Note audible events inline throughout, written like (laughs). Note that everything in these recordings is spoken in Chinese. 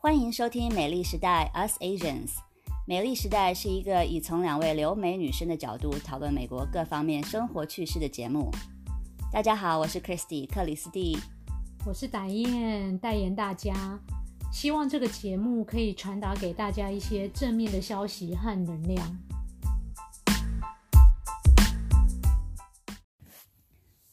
欢迎收听《美丽时代 Us Asians》。美丽时代是一个以从两位留美女生的角度讨论美国各方面生活趣事的节目。大家好，我是 Christy 克里斯蒂。我是打燕，代言大家。希望这个节目可以传达给大家一些正面的消息和能量。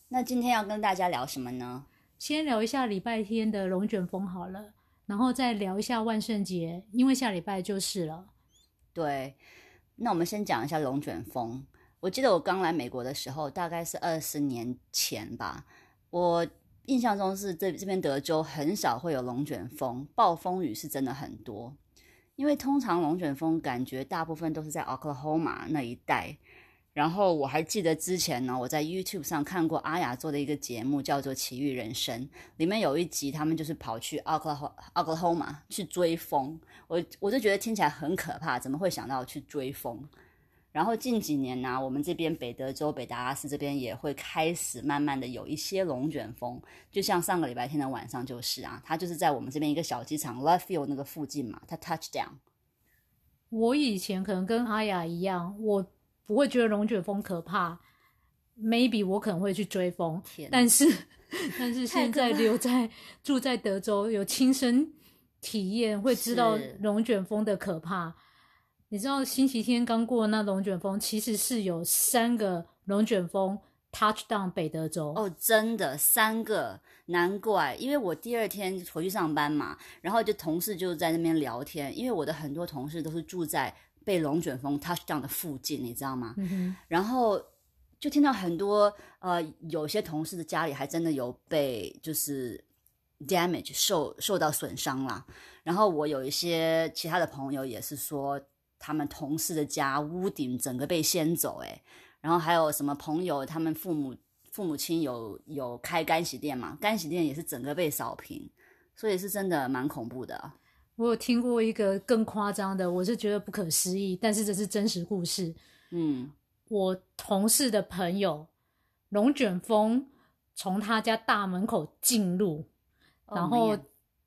那今天要跟大家聊什么呢？先聊一下礼拜天的龙卷风好了，然后再聊一下万圣节，因为下礼拜就是了。对，那我们先讲一下龙卷风。我记得我刚来美国的时候，大概是二十年前吧。我印象中是这这边德州很少会有龙卷风，暴风雨是真的很多。因为通常龙卷风感觉大部分都是在 Oklahoma 那一带。然后我还记得之前呢，我在 YouTube 上看过阿雅做的一个节目，叫做《奇遇人生》，里面有一集他们就是跑去 Oklahoma 去追风，我我就觉得听起来很可怕，怎么会想到去追风？然后近几年呢，我们这边北德州北达拉斯这边也会开始慢慢的有一些龙卷风，就像上个礼拜天的晚上就是啊，它就是在我们这边一个小机场 Love Field 那个附近嘛，它 touch down。我以前可能跟阿雅一样，我。不会觉得龙卷风可怕，maybe 我可能会去追风，但是 (laughs) 但是现在留在住在德州，有亲身体验，会知道龙卷风的可怕。你知道星期天刚过那龙卷风，其实是有三个龙卷风 touch down 北德州。哦，真的三个，难怪，因为我第二天回去上班嘛，然后就同事就在那边聊天，因为我的很多同事都是住在。被龙卷风 touch down 的附近，你知道吗？然后就听到很多呃，有些同事的家里还真的有被就是 damage 受受到损伤啦。然后我有一些其他的朋友也是说，他们同事的家屋顶整个被掀走，诶，然后还有什么朋友，他们父母父母亲有有开干洗店嘛，干洗店也是整个被扫平，所以是真的蛮恐怖的。我有听过一个更夸张的，我是觉得不可思议，但是这是真实故事。嗯，我同事的朋友，龙卷风从他家大门口进入，然后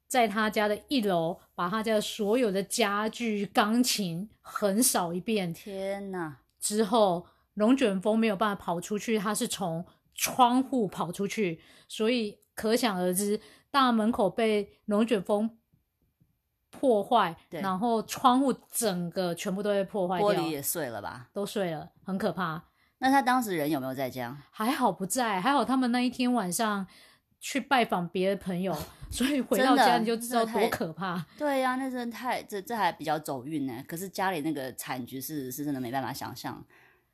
在他家的一楼把他家所有的家具、钢琴横扫一遍。天哪！之后龙卷风没有办法跑出去，他是从窗户跑出去，所以可想而知，大门口被龙卷风。破坏，然后窗户整个全部都被破坏掉，玻璃也碎了吧？都碎了，很可怕。那他当时人有没有在家？还好不在，还好他们那一天晚上去拜访别的朋友，(laughs) 所以回到家你就知道多可怕。对呀，那真的太这这还比较走运呢。可是家里那个惨局是是真的没办法想象，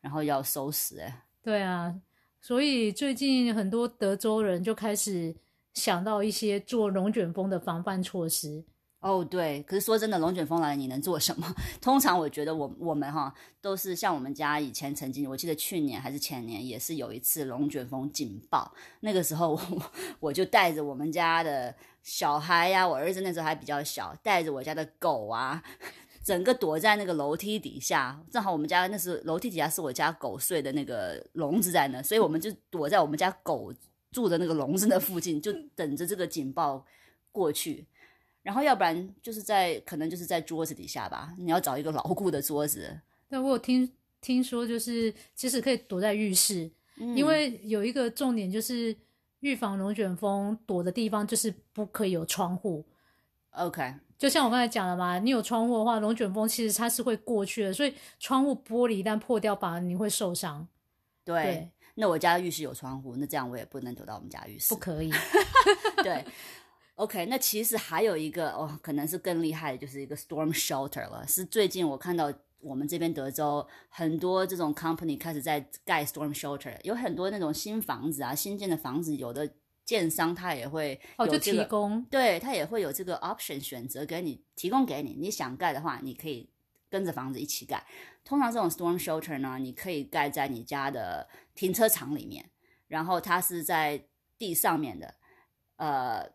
然后要收拾哎。对啊，所以最近很多德州人就开始想到一些做龙卷风的防范措施。哦，对，可是说真的，龙卷风来了，你能做什么？(laughs) 通常我觉得，我我们哈都是像我们家以前曾经，我记得去年还是前年，也是有一次龙卷风警报。那个时候，我 (laughs) 我就带着我们家的小孩呀，我儿子那时候还比较小，带着我家的狗啊，整个躲在那个楼梯底下。正好我们家那是楼梯底下是我家狗睡的那个笼子在那，所以我们就躲在我们家狗住的那个笼子那附近，就等着这个警报过去。然后要不然就是在可能就是在桌子底下吧，你要找一个牢固的桌子。但，我有听听说，就是其实可以躲在浴室，因为有一个重点就是预防龙卷风躲的地方就是不可以有窗户。OK，就像我刚才讲的嘛，你有窗户的话，龙卷风其实它是会过去的，所以窗户玻璃一旦破掉，反而你会受伤。对，那我家浴室有窗户，那这样我也不能躲到我们家浴室。不可以。(laughs) 对。OK，那其实还有一个哦，可能是更厉害的，就是一个 storm shelter 了。是最近我看到我们这边德州很多这种 company 开始在盖 storm shelter，有很多那种新房子啊，新建的房子，有的建商他也会哦，就提供，对他也会有这个 option 选择给你提供给你，你想盖的话，你可以跟着房子一起盖。通常这种 storm shelter 呢，你可以盖在你家的停车场里面，然后它是在地上面的，呃。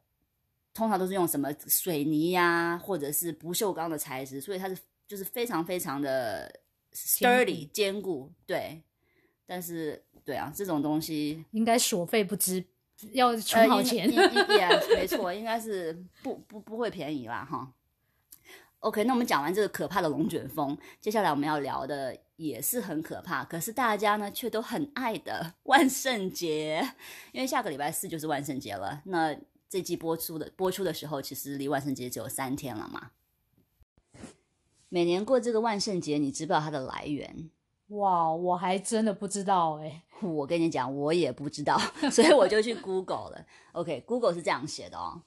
通常都是用什么水泥呀，或者是不锈钢的材质，所以它是就是非常非常的 sturdy 坚固。对，但是对啊，这种东西应该所费不知，要存好钱。也没错，应该是不不不会便宜啦哈。OK，那我们讲完这个可怕的龙卷风，接下来我们要聊的也是很可怕，可是大家呢却都很爱的万圣节，因为下个礼拜四就是万圣节了。那这季播出的播出的时候，其实离万圣节只有三天了嘛。每年过这个万圣节，你知不知道它的来源？哇，我还真的不知道哎。(laughs) 我跟你讲，我也不知道，所以我就去 Google 了。OK，Google 是这样写的哦。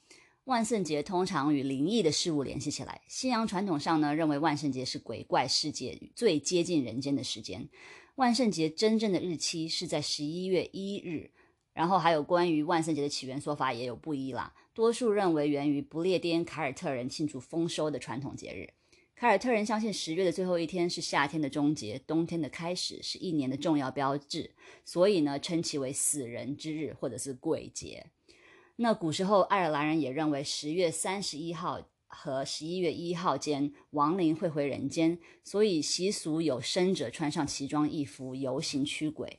万圣节通常与灵异的事物联系起来。西洋传统上呢，认为万圣节是鬼怪世界最接近人间的时间。万圣节真正的日期是在十一月一日。然后还有关于万圣节的起源说法也有不一啦。多数认为源于不列颠凯尔特人庆祝丰收的传统节日。凯尔特人相信十月的最后一天是夏天的终结，冬天的开始，是一年的重要标志，所以呢，称其为死人之日或者是鬼节。那古时候，爱尔兰人也认为十月三十一号和十一月一号间亡灵会回人间，所以习俗有生者穿上奇装异服游行驱鬼。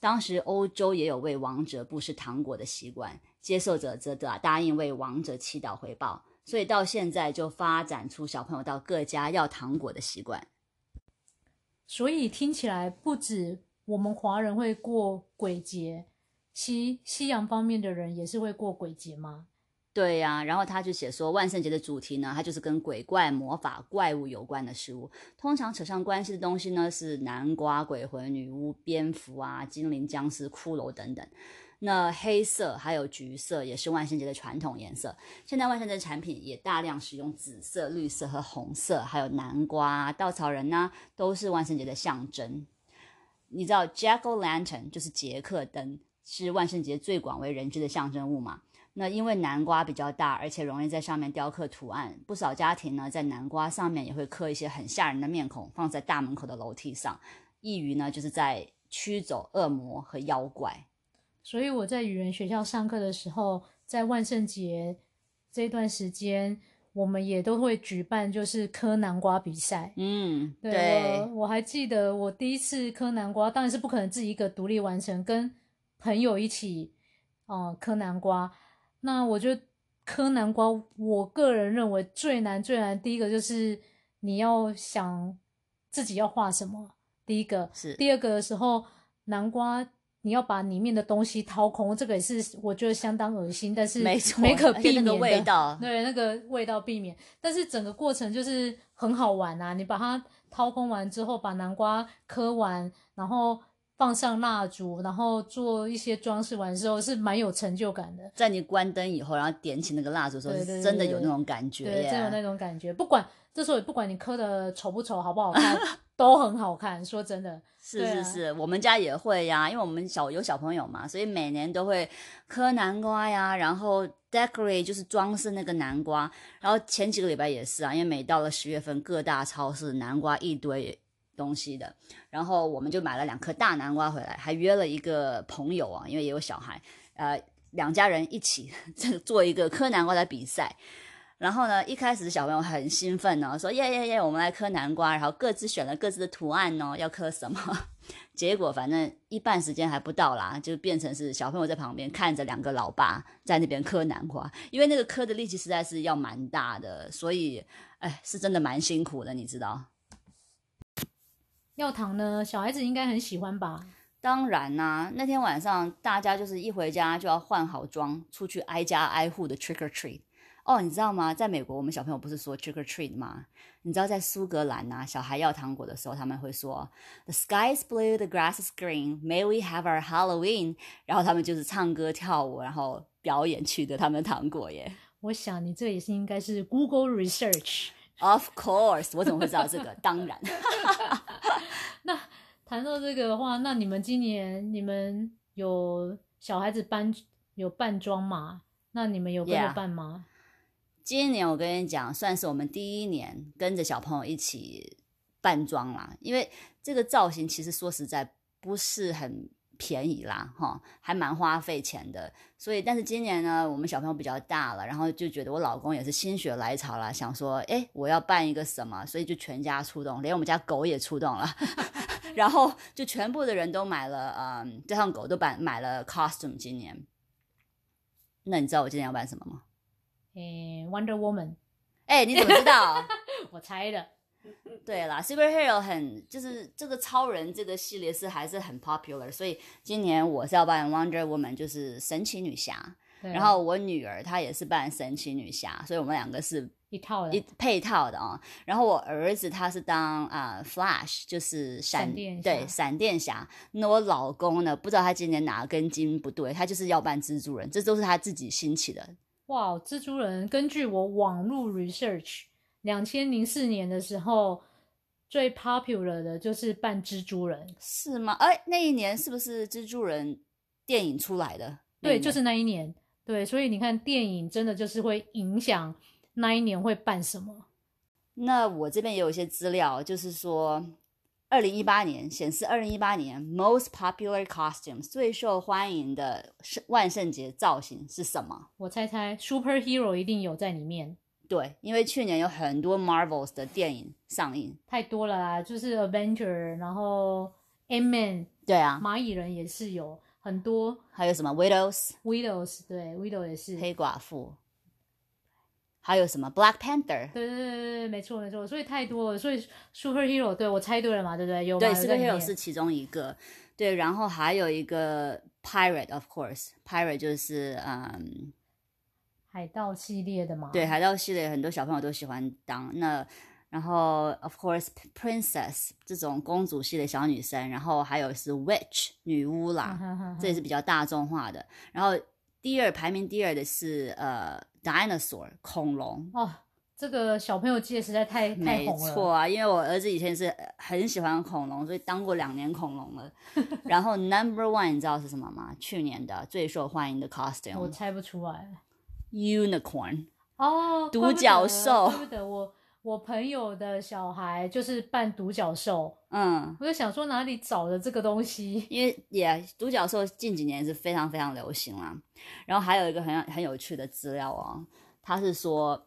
当时欧洲也有为亡者布施糖果的习惯，接受者则答答应为亡者祈祷回报，所以到现在就发展出小朋友到各家要糖果的习惯。所以听起来不止我们华人会过鬼节。西西洋方面的人也是会过鬼节吗？对呀，然后他就写说，万圣节的主题呢，它就是跟鬼怪、魔法、怪物有关的事物。通常扯上关系的东西呢，是南瓜、鬼魂、女巫、蝙蝠啊、精灵、僵尸、骷髅等等。那黑色还有橘色也是万圣节的传统颜色。现在万圣节产品也大量使用紫色、绿色和红色，还有南瓜、稻草人呢，都是万圣节的象征。你知道 Jack O' Lantern 就是杰克灯。是万圣节最广为人知的象征物嘛？那因为南瓜比较大，而且容易在上面雕刻图案，不少家庭呢在南瓜上面也会刻一些很吓人的面孔，放在大门口的楼梯上，意于呢就是在驱走恶魔和妖怪。所以我在语言学校上课的时候，在万圣节这段时间，我们也都会举办就是磕南瓜比赛。嗯，对，我我还记得我第一次磕南瓜，当然是不可能自己一个独立完成，跟朋友一起，哦，磕南瓜。那我觉得磕南瓜，我个人认为最难最难。第一个就是你要想自己要画什么，第一个是。第二个的时候，南瓜你要把里面的东西掏空，这个也是我觉得相当恶心，但是没错，没可避免的味道。对，那个味道避免，但是整个过程就是很好玩啊！你把它掏空完之后，把南瓜磕完，然后。放上蜡烛，然后做一些装饰完之后，是蛮有成就感的。在你关灯以后，然后点起那个蜡烛的时候，真的有那种感觉，对，真有那种感觉。不管这时候，不管你磕的丑不丑，好不好看，(laughs) 都很好看。说真的，是是是，我们家也会呀，因为我们小有小朋友嘛，所以每年都会磕南瓜呀，然后 decorate 就是装饰那个南瓜。然后前几个礼拜也是啊，因为每到了十月份，各大超市南瓜一堆。东西的，然后我们就买了两颗大南瓜回来，还约了一个朋友啊，因为也有小孩，呃，两家人一起做一个磕南瓜的比赛。然后呢，一开始小朋友很兴奋呢，说耶耶耶，我们来磕南瓜，然后各自选了各自的图案哦，要磕什么？(laughs) 结果反正一半时间还不到啦，就变成是小朋友在旁边看着两个老爸在那边磕南瓜，因为那个磕的力气实在是要蛮大的，所以哎，是真的蛮辛苦的，你知道。要糖呢，小孩子应该很喜欢吧？当然啦，那天晚上大家就是一回家就要换好妆，出去挨家挨户的 trick or treat。哦，你知道吗？在美国，我们小朋友不是说 trick or treat 吗？你知道在苏格兰呐，小孩要糖果的时候，他们会说 The sky is blue, the grass is green, May we have our Halloween？然后他们就是唱歌跳舞，然后表演取得他们的糖果耶。我想你这也是应该是 Google research。Of course，我怎么会知道这个？当然。(laughs) 那谈到这个的话，那你们今年你们有小孩子扮有扮装吗？那你们有跟着扮吗？今年我跟你讲，算是我们第一年跟着小朋友一起扮装啦。因为这个造型其实说实在不是很。便宜啦，哈，还蛮花费钱的。所以，但是今年呢，我们小朋友比较大了，然后就觉得我老公也是心血来潮了，想说，哎，我要办一个什么，所以就全家出动，连我们家狗也出动了，(laughs) 然后就全部的人都买了，嗯，这趟狗都办买了 costume。今年，那你知道我今年要办什么吗？诶，Wonder Woman。哎，你怎么知道？(laughs) 我猜的。(laughs) 对啦，superhero 很就是这个超人这个系列是还是很 popular，所以今年我是要扮 Wonder Woman，就是神奇女侠。然后我女儿她也是扮神奇女侠，所以我们两个是一套一配套的啊。然后我儿子他是当啊 Flash，就是闪电对闪电侠。那我老公呢，不知道他今年哪根筋不对，他就是要扮蜘蛛人，这都是他自己兴起的。哇，蜘蛛人根据我网络 research。两千零四年的时候，最 popular 的就是扮蜘蛛人，是吗？哎，那一年是不是蜘蛛人电影出来的？对，就是那一年。对，所以你看，电影真的就是会影响那一年会办什么。那我这边也有一些资料，就是说，二零一八年显示，二零一八年 most popular costumes 最受欢迎的圣万圣节造型是什么？我猜猜，superhero 一定有在里面。对，因为去年有很多 Marvels 的电影上映，太多了啦，就是 Avenger，然后 a Man，对啊，蚂蚁人也是有很多，还有什么？Widows，Widows，对，Widow 也是。黑寡妇，还有什么 Black Panther，对对对对，没错没错，所以太多了，所以 Superhero，对我猜对了嘛，对不对？有对，Superhero 是其中一个，对，然后还有一个 Pirate，of course，Pirate 就是嗯。海盗系列的嘛，对，海盗系列很多小朋友都喜欢当。那，然后 of course princess 这种公主系的小女生，然后还有是 witch 女巫啦，这也是比较大众化的。然后第二排名第二的是呃 dinosaur 恐龙哦，这个小朋友记得实在太太红了。没错啊，因为我儿子以前是很喜欢恐龙，所以当过两年恐龙了。(laughs) 然后 number one 你知道是什么吗？去年的最受欢迎的 costume，我猜不出来。Unicorn 哦，独角兽。对的，我我朋友的小孩就是扮独角兽。嗯，我就想说哪里找的这个东西？因为也独角兽近几年是非常非常流行啦。然后还有一个很很有趣的资料哦，他是说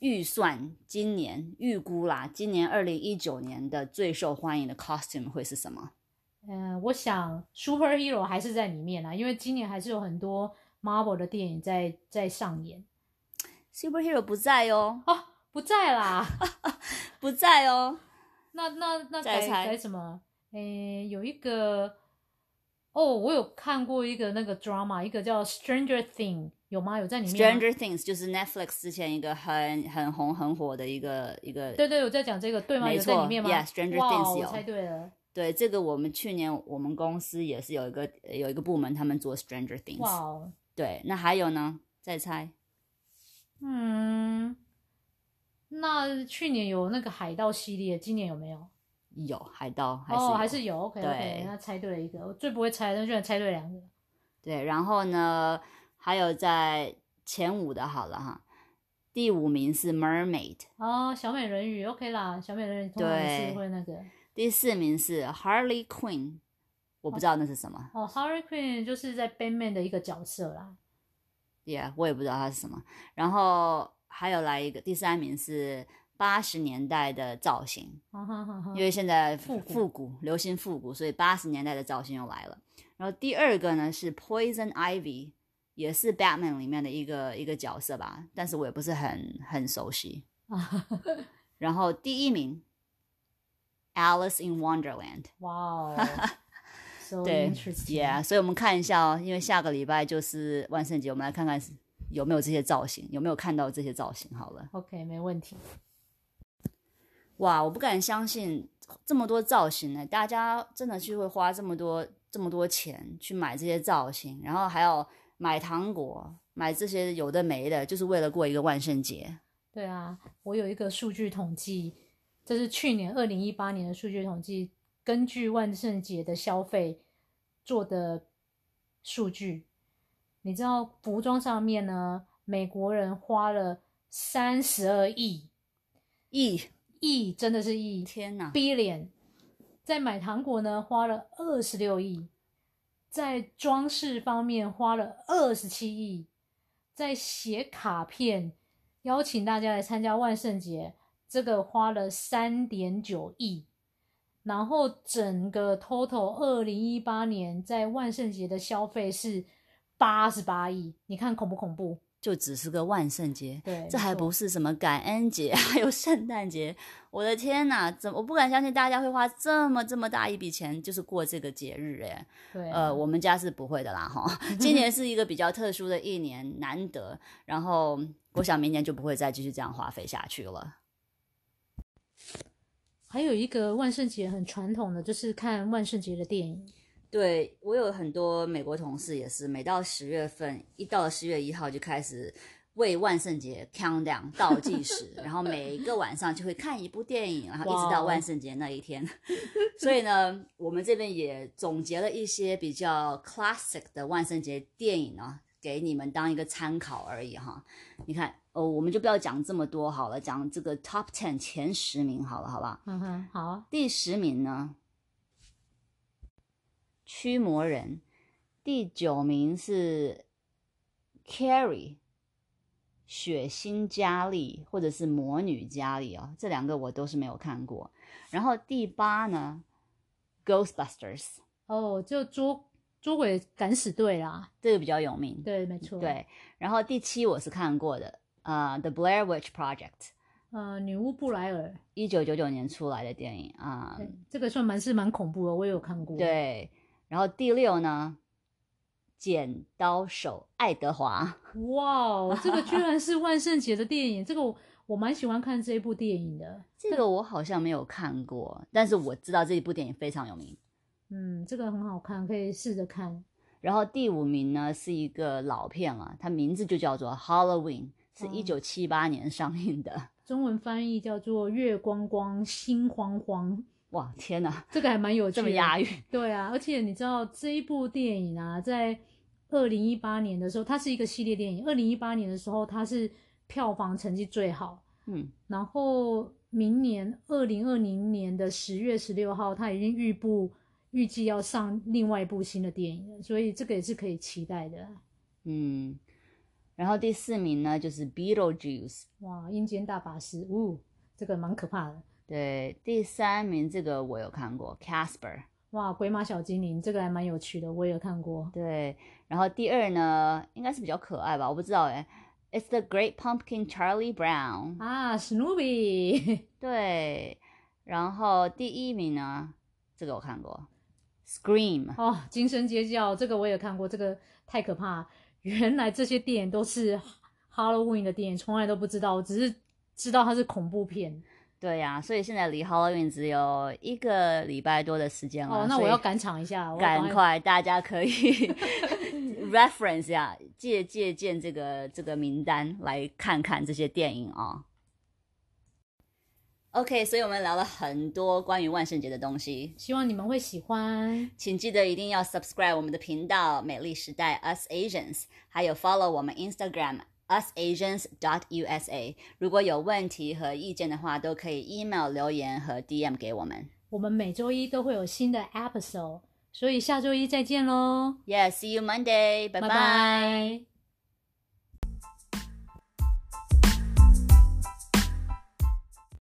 预算今年预估啦，今年二零一九年的最受欢迎的 costume 会是什么？嗯，我想 superhero 还是在里面啦，因为今年还是有很多。Marvel 的电影在在上演，Superhero 不在哦，哦，不在啦，(laughs) 不在哦，那那那改改什么？诶，有一个哦，我有看过一个那个 drama，一个叫 Stranger Things，有吗？有在里面？Stranger Things 就是 Netflix 之前一个很很红很火的一个一个，对对，有在讲这个，对吗？有在里面吗？Yeah，Stranger Things 有，猜对了。对，这个我们去年我们公司也是有一个有一个部门，他们做 Stranger Things。哇。对，那还有呢？再猜。嗯，那去年有那个海盗系列，今年有没有？有海盗，还是还是有。OK OK，那猜对了一个，我最不会猜，但居然猜对两个。对，然后呢，还有在前五的，好了哈，第五名是 Mermaid。哦，小美人鱼，OK 啦，小美人鱼通常是会那个。第四名是 Harley Quinn。我不知道那是什么哦，Harley Quinn 就是在 Batman 的一个角色啦。Yeah，我也不知道它是什么。然后还有来一个第三名是八十年代的造型，因为现在复复古流行复古，所以八十年代的造型又来了。然后第二个呢是 Poison Ivy，也是 Batman 里面的一个一个角色吧，但是我也不是很很熟悉。(laughs) 然后第一名 Alice in Wonderland，哇哦！(laughs) 对，Yeah，所以我们看一下哦，因为下个礼拜就是万圣节，我们来看看有没有这些造型，有没有看到这些造型。好了，OK，没问题。哇，我不敢相信这么多造型呢，大家真的去会花这么多这么多钱去买这些造型，然后还要买糖果，买这些有的没的，就是为了过一个万圣节。对啊，我有一个数据统计，这是去年二零一八年的数据统计。根据万圣节的消费做的数据，你知道服装上面呢，美国人花了三十二亿亿。亿，真的是亿，天哪！billion，在买糖果呢花了二十六亿，在装饰方面花了二十七亿，在写卡片邀请大家来参加万圣节，这个花了三点九亿。然后整个 total 二零一八年在万圣节的消费是八十八亿，你看恐不恐怖？就只是个万圣节，对，这还不是什么感恩节，(laughs) 还有圣诞节。我的天哪，怎么我不敢相信大家会花这么这么大一笔钱，就是过这个节日哎。对，呃，我们家是不会的啦哈。(laughs) 今年是一个比较特殊的一年，难得。然后我想明年就不会再继续这样花费下去了。还有一个万圣节很传统的，就是看万圣节的电影。对我有很多美国同事也是，每到十月份，一到了十月一号就开始为万圣节 count down 倒计时，然后每一个晚上就会看一部电影，然后一直到万圣节那一天。(laughs) 所以呢，我们这边也总结了一些比较 classic 的万圣节电影呢，给你们当一个参考而已哈。你看，哦，我们就不要讲这么多好了，讲这个 top ten 前十名好了，好不好？嗯哼，好。第十名呢？驱魔人，第九名是 Carrie，血腥佳丽或者是魔女佳丽哦，这两个我都是没有看过。然后第八呢，Ghostbusters，哦，就捉捉鬼敢死队啦，这个比较有名。对，没错。对，然后第七我是看过的，呃，The Blair Witch Project，呃，女巫布莱尔，一九九九年出来的电影啊，这个算蛮是蛮恐怖的，我也有看过。对。然后第六呢，剪刀手爱德华。哇，这个居 (laughs) 然是万圣节的电影，这个我我蛮喜欢看这一部电影的。这个我好像没有看过，但是我知道这一部电影非常有名。嗯，这个很好看，可以试着看。然后第五名呢是一个老片了，它名字就叫做 Halloween，是一九七八年上映的，中文翻译叫做月光光心慌慌。哇天哪，这个还蛮有趣，这么押韵。对啊，而且你知道这一部电影啊，在二零一八年的时候，它是一个系列电影。二零一八年的时候，它是票房成绩最好。嗯，然后明年二零二零年的十月十六号，它已经预布预计要上另外一部新的电影，所以这个也是可以期待的。嗯，然后第四名呢就是 Beetlejuice，哇，阴间大法师，呜，这个蛮可怕的。对，第三名这个我有看过，Casper，哇，鬼马小精灵，这个还蛮有趣的，我也有看过。对，然后第二呢，应该是比较可爱吧，我不知道哎，It's the Great Pumpkin Charlie Brown 啊，Snoopy，(laughs) 对，然后第一名呢，这个我看过，Scream，哦，惊声尖叫，这个我也看过，这个太可怕，原来这些电影都是 Halloween 的电影，从来都不知道，我只是知道它是恐怖片。对呀，所以现在离 Halloween 只有一个礼拜多的时间了。哦，那我要赶场一下，赶快，大家可以 (laughs) reference 呀，借借鉴这个这个名单来看看这些电影啊。OK，所以我们聊了很多关于万圣节的东西，希望你们会喜欢。请记得一定要 subscribe 我们的频道“美丽时代 Us Asians”，还有 follow 我们 Instagram。usasians.dot.usa，如果有问题和意见的话，都可以 email 留言和 DM 给我们。我们每周一都会有新的 episode，所以下周一再见喽。Yeah，see you Monday，拜拜。